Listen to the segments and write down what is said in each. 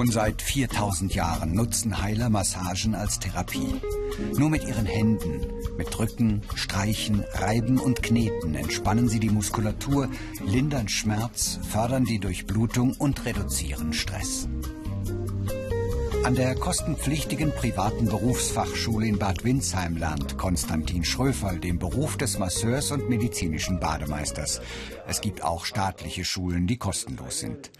Schon seit 4000 Jahren nutzen Heiler Massagen als Therapie. Nur mit ihren Händen, mit Drücken, Streichen, Reiben und Kneten entspannen sie die Muskulatur, lindern Schmerz, fördern die Durchblutung und reduzieren Stress. An der kostenpflichtigen privaten Berufsfachschule in Bad Windsheim lernt Konstantin Schröferl den Beruf des Masseurs und medizinischen Bademeisters. Es gibt auch staatliche Schulen, die kostenlos sind.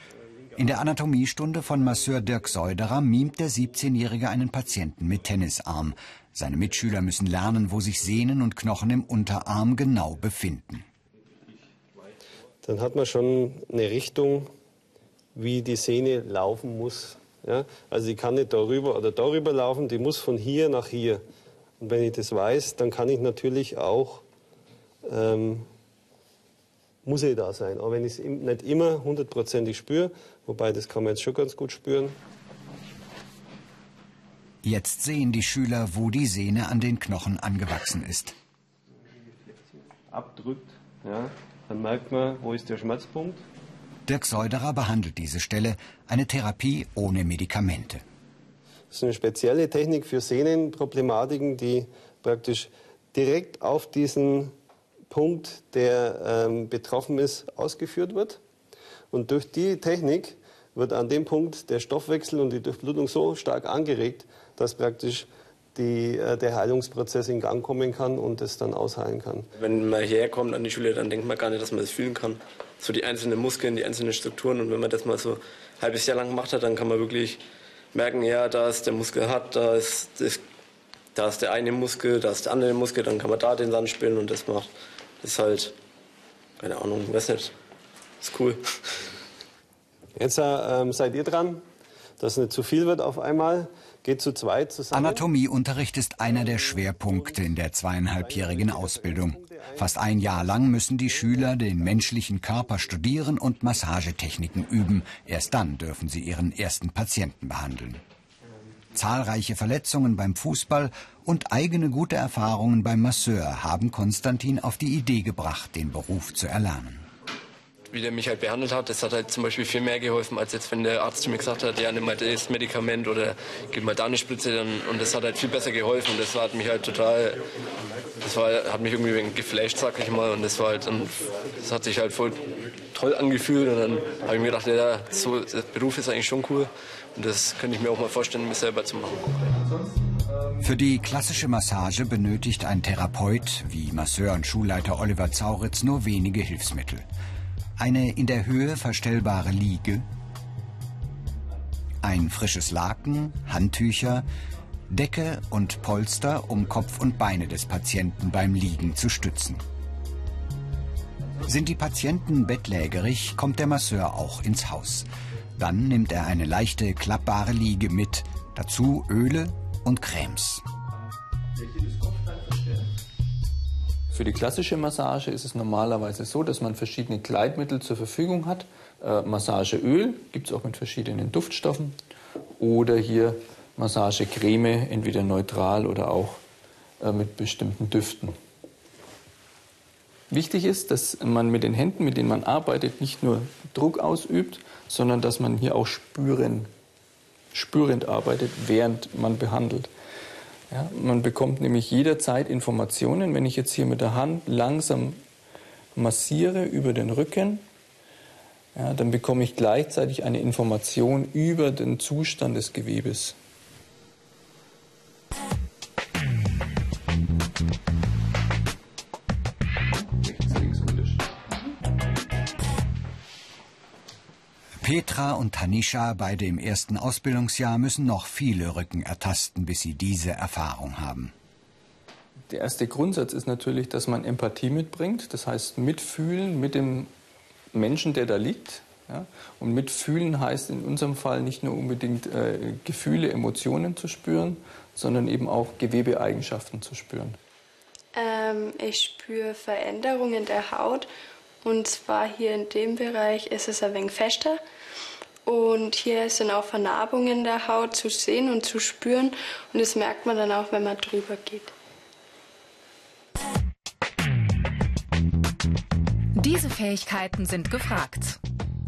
In der Anatomiestunde von Masseur Dirk Seuderer mimt der 17-Jährige einen Patienten mit Tennisarm. Seine Mitschüler müssen lernen, wo sich Sehnen und Knochen im Unterarm genau befinden. Dann hat man schon eine Richtung, wie die Sehne laufen muss. Ja? Also die kann nicht darüber oder darüber laufen, die muss von hier nach hier. Und wenn ich das weiß, dann kann ich natürlich auch ähm, muss ich da sein. Aber wenn ich es nicht immer hundertprozentig spüre, wobei das kann man jetzt schon ganz gut spüren. Jetzt sehen die Schüler, wo die Sehne an den Knochen angewachsen ist. Abdrückt, ja, dann merkt man, wo ist der Schmerzpunkt. Dirk Seuderer behandelt diese Stelle, eine Therapie ohne Medikamente. Das ist eine spezielle Technik für Sehnenproblematiken, die praktisch direkt auf diesen Punkt, der ähm, betroffen ist, ausgeführt wird. Und durch die Technik wird an dem Punkt der Stoffwechsel und die Durchblutung so stark angeregt, dass praktisch die, äh, der Heilungsprozess in Gang kommen kann und es dann ausheilen kann. Wenn man hierher kommt an die Schule, dann denkt man gar nicht, dass man das fühlen kann. So die einzelnen Muskeln, die einzelnen Strukturen. Und wenn man das mal so ein halbes Jahr lang gemacht hat, dann kann man wirklich merken, ja, da ist der Muskel hart, da ist, das, da ist der eine Muskel, da ist der andere Muskel, dann kann man da den Sand spielen und das macht ist halt, keine Ahnung, weiß nicht. Ist cool. Jetzt äh, seid ihr dran, dass nicht zu viel wird auf einmal. Geht zu zweit zusammen. Anatomieunterricht ist einer der Schwerpunkte in der zweieinhalbjährigen Ausbildung. Fast ein Jahr lang müssen die Schüler den menschlichen Körper studieren und Massagetechniken üben. Erst dann dürfen sie ihren ersten Patienten behandeln. Zahlreiche Verletzungen beim Fußball und eigene gute Erfahrungen beim Masseur haben Konstantin auf die Idee gebracht, den Beruf zu erlernen. Wie der mich halt behandelt hat, das hat halt zum Beispiel viel mehr geholfen, als jetzt, wenn der Arzt zu mir gesagt hat, ja, nimm mal das Medikament oder gib mal da eine Spritze. Dann, und das hat halt viel besser geholfen. Das hat mich halt total, das war, hat mich irgendwie geflasht, sag ich mal. Und das war halt, dann, das hat sich halt voll toll angefühlt. Und dann habe ich mir gedacht, ja, so, der Beruf ist eigentlich schon cool. Und das könnte ich mir auch mal vorstellen, mich selber zu machen. Für die klassische Massage benötigt ein Therapeut wie Masseur und Schulleiter Oliver Zauritz nur wenige Hilfsmittel. Eine in der Höhe verstellbare Liege, ein frisches Laken, Handtücher, Decke und Polster, um Kopf und Beine des Patienten beim Liegen zu stützen. Sind die Patienten bettlägerig, kommt der Masseur auch ins Haus. Dann nimmt er eine leichte, klappbare Liege mit, dazu Öle und Cremes. Für die klassische Massage ist es normalerweise so, dass man verschiedene Gleitmittel zur Verfügung hat. Äh, Massageöl gibt es auch mit verschiedenen Duftstoffen oder hier Massagecreme, entweder neutral oder auch äh, mit bestimmten Düften. Wichtig ist, dass man mit den Händen, mit denen man arbeitet, nicht nur Druck ausübt, sondern dass man hier auch spüren, spürend arbeitet, während man behandelt. Ja, man bekommt nämlich jederzeit Informationen, wenn ich jetzt hier mit der Hand langsam massiere über den Rücken, ja, dann bekomme ich gleichzeitig eine Information über den Zustand des Gewebes. Petra und Tanisha, beide im ersten Ausbildungsjahr, müssen noch viele Rücken ertasten, bis sie diese Erfahrung haben. Der erste Grundsatz ist natürlich, dass man Empathie mitbringt, das heißt mitfühlen mit dem Menschen, der da liegt. Ja? Und mitfühlen heißt in unserem Fall nicht nur unbedingt äh, Gefühle, Emotionen zu spüren, sondern eben auch Gewebeeigenschaften zu spüren. Ähm, ich spüre Veränderungen der Haut und zwar hier in dem Bereich ist es ein wenig fester und hier sind auch Vernarbungen der Haut zu sehen und zu spüren. Und das merkt man dann auch, wenn man drüber geht. Diese Fähigkeiten sind gefragt.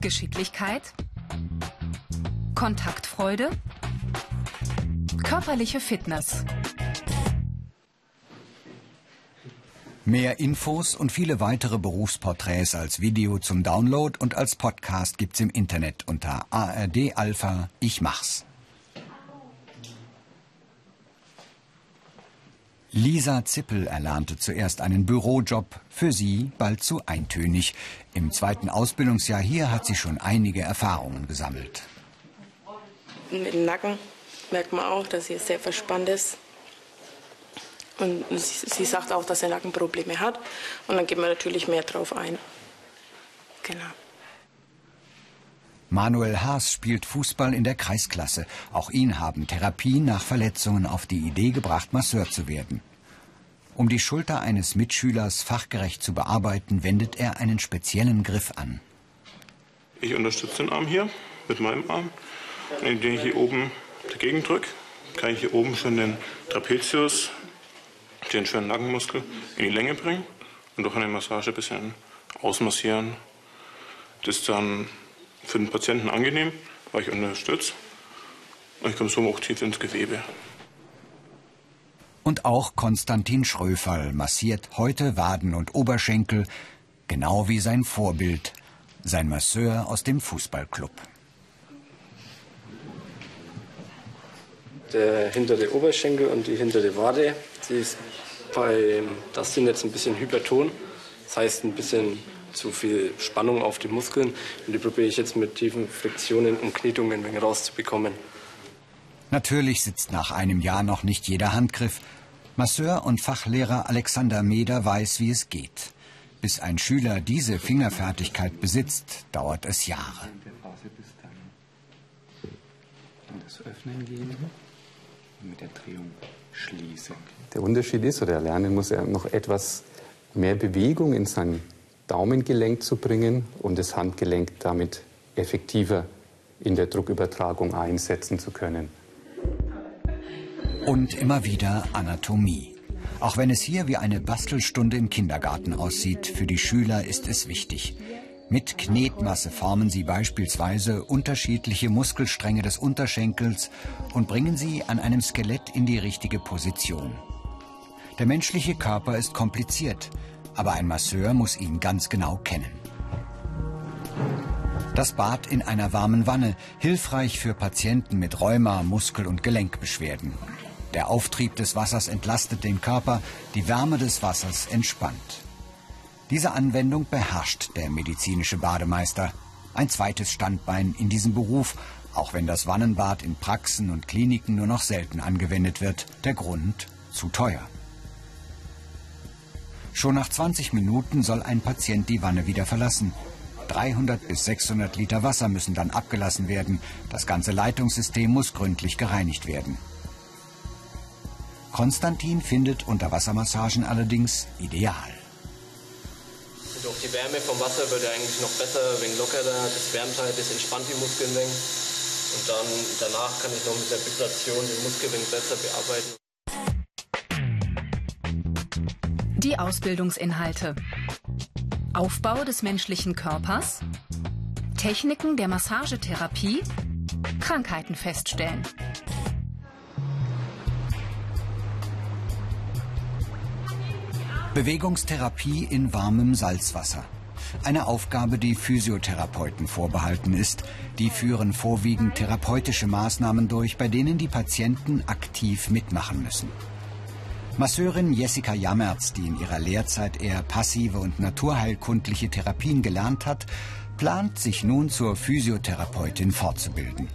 Geschicklichkeit, Kontaktfreude, körperliche Fitness. Mehr Infos und viele weitere Berufsporträts als Video zum Download und als Podcast gibt's im Internet unter ARD Alpha Ich mach's. Lisa Zippel erlernte zuerst einen Bürojob, für sie bald zu eintönig. Im zweiten Ausbildungsjahr hier hat sie schon einige Erfahrungen gesammelt. Mit dem Nacken merkt man auch, dass sie sehr verspannt ist. Und sie, sie sagt auch, dass sie Nackenprobleme hat. Und dann geht man natürlich mehr drauf ein. Genau. Manuel Haas spielt Fußball in der Kreisklasse. Auch ihn haben Therapien nach Verletzungen auf die Idee gebracht, Masseur zu werden. Um die Schulter eines Mitschülers fachgerecht zu bearbeiten, wendet er einen speziellen Griff an. Ich unterstütze den Arm hier mit meinem Arm, indem ich hier oben dagegen drücke. Kann ich hier oben schon den Trapezius den schönen Nackenmuskel in die Länge bringen und durch eine Massage ein bisschen ausmassieren. Das ist dann für den Patienten angenehm, weil ich unterstütze. Und ich komme so auch tief ins Gewebe. Und auch Konstantin Schröferl massiert heute Waden und Oberschenkel, genau wie sein Vorbild, sein Masseur aus dem Fußballclub. Der hintere Oberschenkel und die hintere Wade, ist bei Dustin jetzt ein bisschen hyperton. Das heißt ein bisschen zu viel Spannung auf die Muskeln. Und die probiere ich jetzt mit tiefen Friktionen und Knetungen rauszubekommen. Natürlich sitzt nach einem Jahr noch nicht jeder Handgriff. Masseur und Fachlehrer Alexander Meder weiß, wie es geht. Bis ein Schüler diese Fingerfertigkeit besitzt, dauert es Jahre. das Öffnen gehen mit der Drehung schließen. Der Unterschied ist, oder Lernen muss er noch etwas mehr Bewegung in sein Daumengelenk zu bringen und das Handgelenk damit effektiver in der Druckübertragung einsetzen zu können. Und immer wieder Anatomie. Auch wenn es hier wie eine Bastelstunde im Kindergarten aussieht, für die Schüler ist es wichtig. Mit Knetmasse formen sie beispielsweise unterschiedliche Muskelstränge des Unterschenkels und bringen sie an einem Skelett in die richtige Position. Der menschliche Körper ist kompliziert, aber ein Masseur muss ihn ganz genau kennen. Das Bad in einer warmen Wanne, hilfreich für Patienten mit Rheuma, Muskel- und Gelenkbeschwerden. Der Auftrieb des Wassers entlastet den Körper, die Wärme des Wassers entspannt. Diese Anwendung beherrscht der medizinische Bademeister. Ein zweites Standbein in diesem Beruf, auch wenn das Wannenbad in Praxen und Kliniken nur noch selten angewendet wird. Der Grund zu teuer. Schon nach 20 Minuten soll ein Patient die Wanne wieder verlassen. 300 bis 600 Liter Wasser müssen dann abgelassen werden. Das ganze Leitungssystem muss gründlich gereinigt werden. Konstantin findet Unterwassermassagen allerdings ideal. Durch die Wärme vom Wasser wird er eigentlich noch besser, wegen lockerer. Das wärmt halt, das entspannt die Muskeln wenig. Und dann danach kann ich noch mit der Vibration den Muskel besser bearbeiten. Die Ausbildungsinhalte. Aufbau des menschlichen Körpers. Techniken der Massagetherapie. Krankheiten feststellen. Bewegungstherapie in warmem Salzwasser. Eine Aufgabe, die Physiotherapeuten vorbehalten ist. Die führen vorwiegend therapeutische Maßnahmen durch, bei denen die Patienten aktiv mitmachen müssen. Masseurin Jessica Jammerz, die in ihrer Lehrzeit eher passive und naturheilkundliche Therapien gelernt hat, plant, sich nun zur Physiotherapeutin fortzubilden.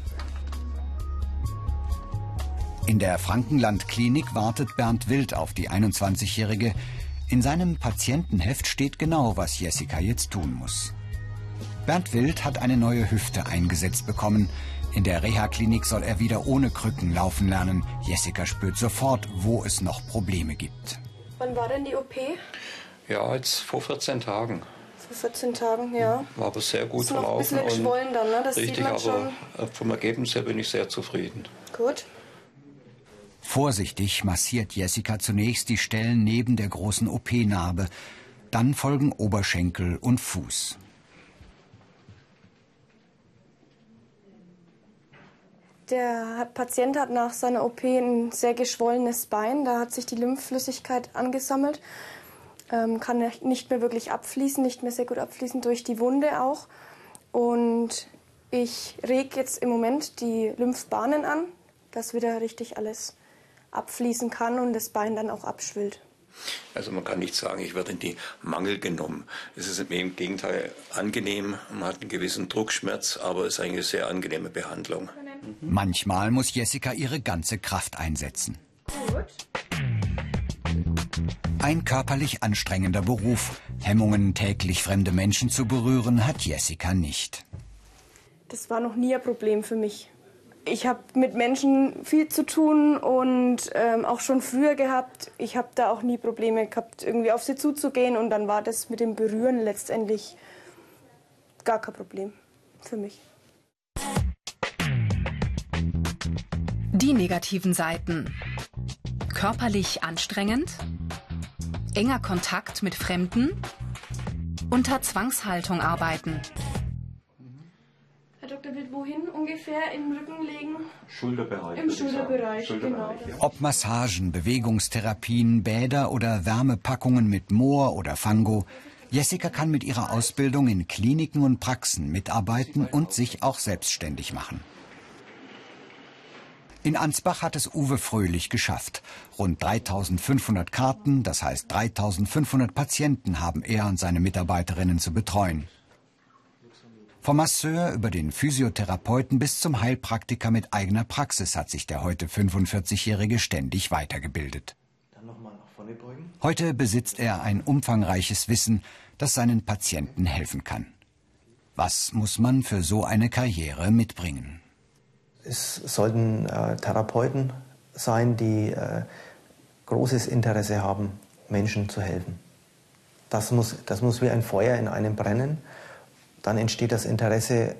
In der Frankenland-Klinik wartet Bernd Wild auf die 21-Jährige. In seinem Patientenheft steht genau, was Jessica jetzt tun muss. Bernd Wild hat eine neue Hüfte eingesetzt bekommen. In der Reha-Klinik soll er wieder ohne Krücken laufen lernen. Jessica spürt sofort, wo es noch Probleme gibt. Wann war denn die OP? Ja, jetzt vor 14 Tagen. Vor 14 Tagen, ja. War aber sehr gut ist noch verlaufen. ein bisschen geschwollen dann, ne? Das richtig, sieht man aber schon. vom Ergebnis her bin ich sehr zufrieden. Gut. Vorsichtig massiert Jessica zunächst die Stellen neben der großen OP-Narbe. Dann folgen Oberschenkel und Fuß. Der Patient hat nach seiner OP ein sehr geschwollenes Bein. Da hat sich die Lymphflüssigkeit angesammelt, ähm, kann nicht mehr wirklich abfließen, nicht mehr sehr gut abfließen durch die Wunde auch. Und ich reg jetzt im Moment die Lymphbahnen an, dass wieder richtig alles abfließen kann und das Bein dann auch abschwillt. Also man kann nicht sagen, ich werde in die Mangel genommen. Es ist im Gegenteil angenehm, man hat einen gewissen Druckschmerz, aber es ist eigentlich eine sehr angenehme Behandlung. Manchmal muss Jessica ihre ganze Kraft einsetzen. Ein körperlich anstrengender Beruf. Hemmungen, täglich fremde Menschen zu berühren, hat Jessica nicht. Das war noch nie ein Problem für mich ich habe mit Menschen viel zu tun und ähm, auch schon früher gehabt. Ich habe da auch nie Probleme gehabt, irgendwie auf sie zuzugehen und dann war das mit dem Berühren letztendlich gar kein Problem für mich. Die negativen Seiten. Körperlich anstrengend, enger Kontakt mit Fremden, unter Zwangshaltung arbeiten. Wohin ungefähr im Rücken legen? Schulterbereich. Im Schulterbereich, Schulterbereich genau. Ob Massagen, Bewegungstherapien, Bäder oder Wärmepackungen mit Moor oder Fango, Jessica kann mit ihrer Ausbildung in Kliniken und Praxen mitarbeiten und sich auch selbstständig machen. In Ansbach hat es Uwe Fröhlich geschafft. Rund 3500 Karten, das heißt 3500 Patienten haben er und seine Mitarbeiterinnen zu betreuen. Vom Masseur über den Physiotherapeuten bis zum Heilpraktiker mit eigener Praxis hat sich der heute 45-Jährige ständig weitergebildet. Heute besitzt er ein umfangreiches Wissen, das seinen Patienten helfen kann. Was muss man für so eine Karriere mitbringen? Es sollten äh, Therapeuten sein, die äh, großes Interesse haben, Menschen zu helfen. Das muss, das muss wie ein Feuer in einem brennen dann entsteht das Interesse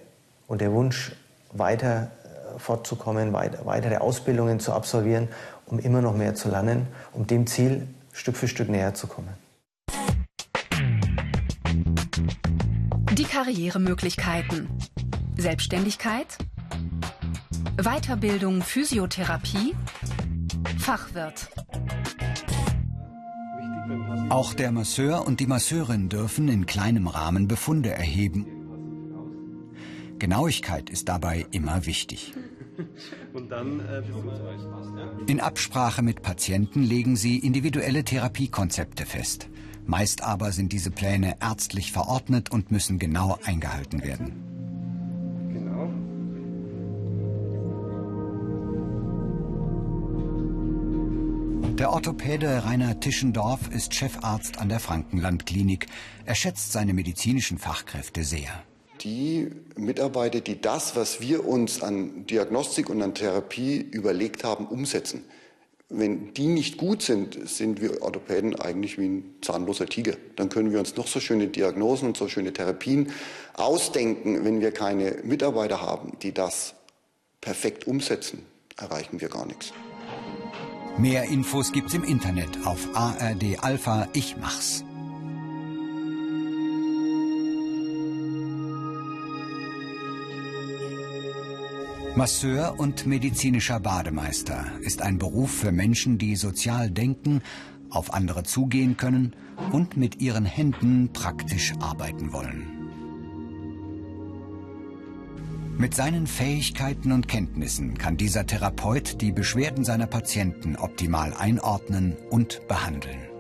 und der Wunsch, weiter äh, fortzukommen, weitere Ausbildungen zu absolvieren, um immer noch mehr zu lernen, um dem Ziel Stück für Stück näher zu kommen. Die Karrieremöglichkeiten. Selbstständigkeit, Weiterbildung Physiotherapie, Fachwirt. Auch der Masseur und die Masseurin dürfen in kleinem Rahmen Befunde erheben Genauigkeit ist dabei immer wichtig. Äh, In Absprache mit Patienten legen sie individuelle Therapiekonzepte fest. Meist aber sind diese Pläne ärztlich verordnet und müssen genau eingehalten werden. Genau. Der Orthopäde Rainer Tischendorf ist Chefarzt an der Frankenlandklinik. Er schätzt seine medizinischen Fachkräfte sehr die Mitarbeiter, die das, was wir uns an Diagnostik und an Therapie überlegt haben, umsetzen. Wenn die nicht gut sind, sind wir Orthopäden eigentlich wie ein zahnloser Tiger. Dann können wir uns noch so schöne Diagnosen und so schöne Therapien ausdenken. Wenn wir keine Mitarbeiter haben, die das perfekt umsetzen, erreichen wir gar nichts. Mehr Infos gibt's im Internet auf ARD Alpha Ich mach's. Masseur und medizinischer Bademeister ist ein Beruf für Menschen, die sozial denken, auf andere zugehen können und mit ihren Händen praktisch arbeiten wollen. Mit seinen Fähigkeiten und Kenntnissen kann dieser Therapeut die Beschwerden seiner Patienten optimal einordnen und behandeln.